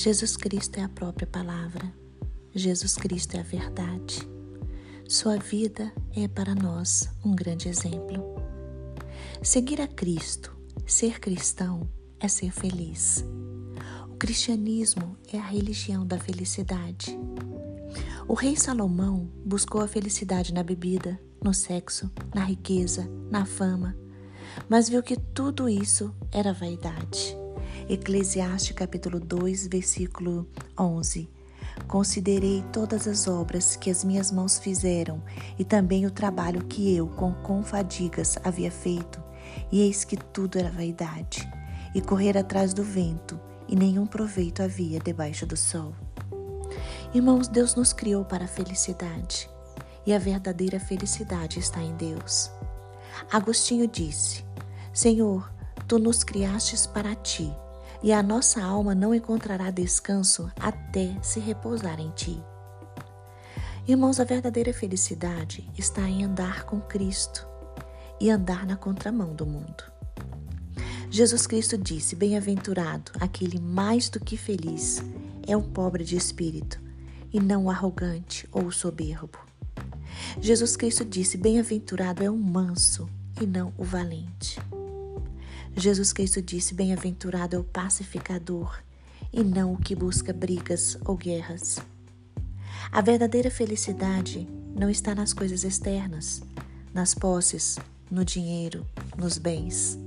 Jesus Cristo é a própria palavra. Jesus Cristo é a verdade. Sua vida é para nós um grande exemplo. Seguir a Cristo, ser cristão, é ser feliz. O cristianismo é a religião da felicidade. O rei Salomão buscou a felicidade na bebida, no sexo, na riqueza, na fama, mas viu que tudo isso era vaidade. Eclesiastes capítulo 2, versículo 11. Considerei todas as obras que as minhas mãos fizeram e também o trabalho que eu, com, com fadigas, havia feito, e eis que tudo era vaidade, e correr atrás do vento, e nenhum proveito havia debaixo do sol. Irmãos, Deus nos criou para a felicidade, e a verdadeira felicidade está em Deus. Agostinho disse: Senhor, tu nos criastes para ti e a nossa alma não encontrará descanso até se repousar em ti. Irmãos, a verdadeira felicidade está em andar com Cristo e andar na contramão do mundo. Jesus Cristo disse: Bem-aventurado aquele mais do que feliz é o pobre de espírito, e não o arrogante ou o soberbo. Jesus Cristo disse: Bem-aventurado é o manso e não o valente. Jesus Cristo disse: Bem-aventurado é o pacificador e não o que busca brigas ou guerras. A verdadeira felicidade não está nas coisas externas, nas posses, no dinheiro, nos bens.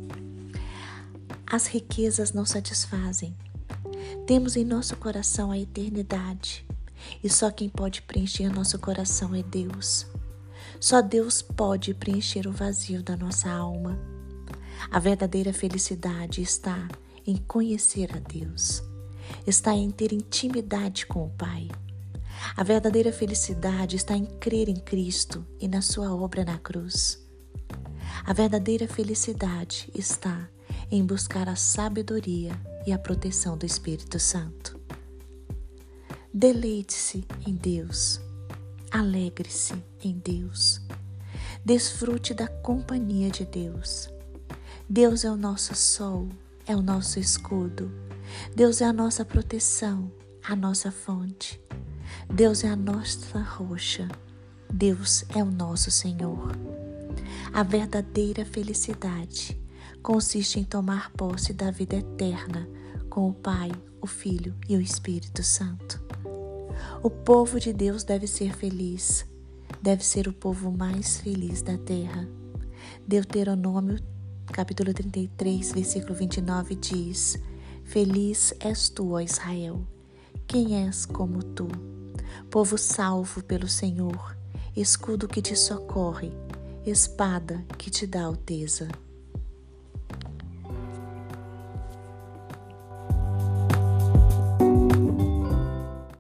As riquezas não satisfazem. Temos em nosso coração a eternidade e só quem pode preencher nosso coração é Deus. Só Deus pode preencher o vazio da nossa alma. A verdadeira felicidade está em conhecer a Deus, está em ter intimidade com o Pai. A verdadeira felicidade está em crer em Cristo e na Sua obra na cruz. A verdadeira felicidade está em buscar a sabedoria e a proteção do Espírito Santo. Deleite-se em Deus, alegre-se em Deus, desfrute da companhia de Deus. Deus é o nosso sol, é o nosso escudo. Deus é a nossa proteção, a nossa fonte. Deus é a nossa rocha. Deus é o nosso Senhor. A verdadeira felicidade consiste em tomar posse da vida eterna com o Pai, o Filho e o Espírito Santo. O povo de Deus deve ser feliz, deve ser o povo mais feliz da terra. Deuteronômio capítulo 33, versículo 29 diz: Feliz és tu, ó Israel, quem és como tu, povo salvo pelo Senhor, escudo que te socorre, espada que te dá alteza.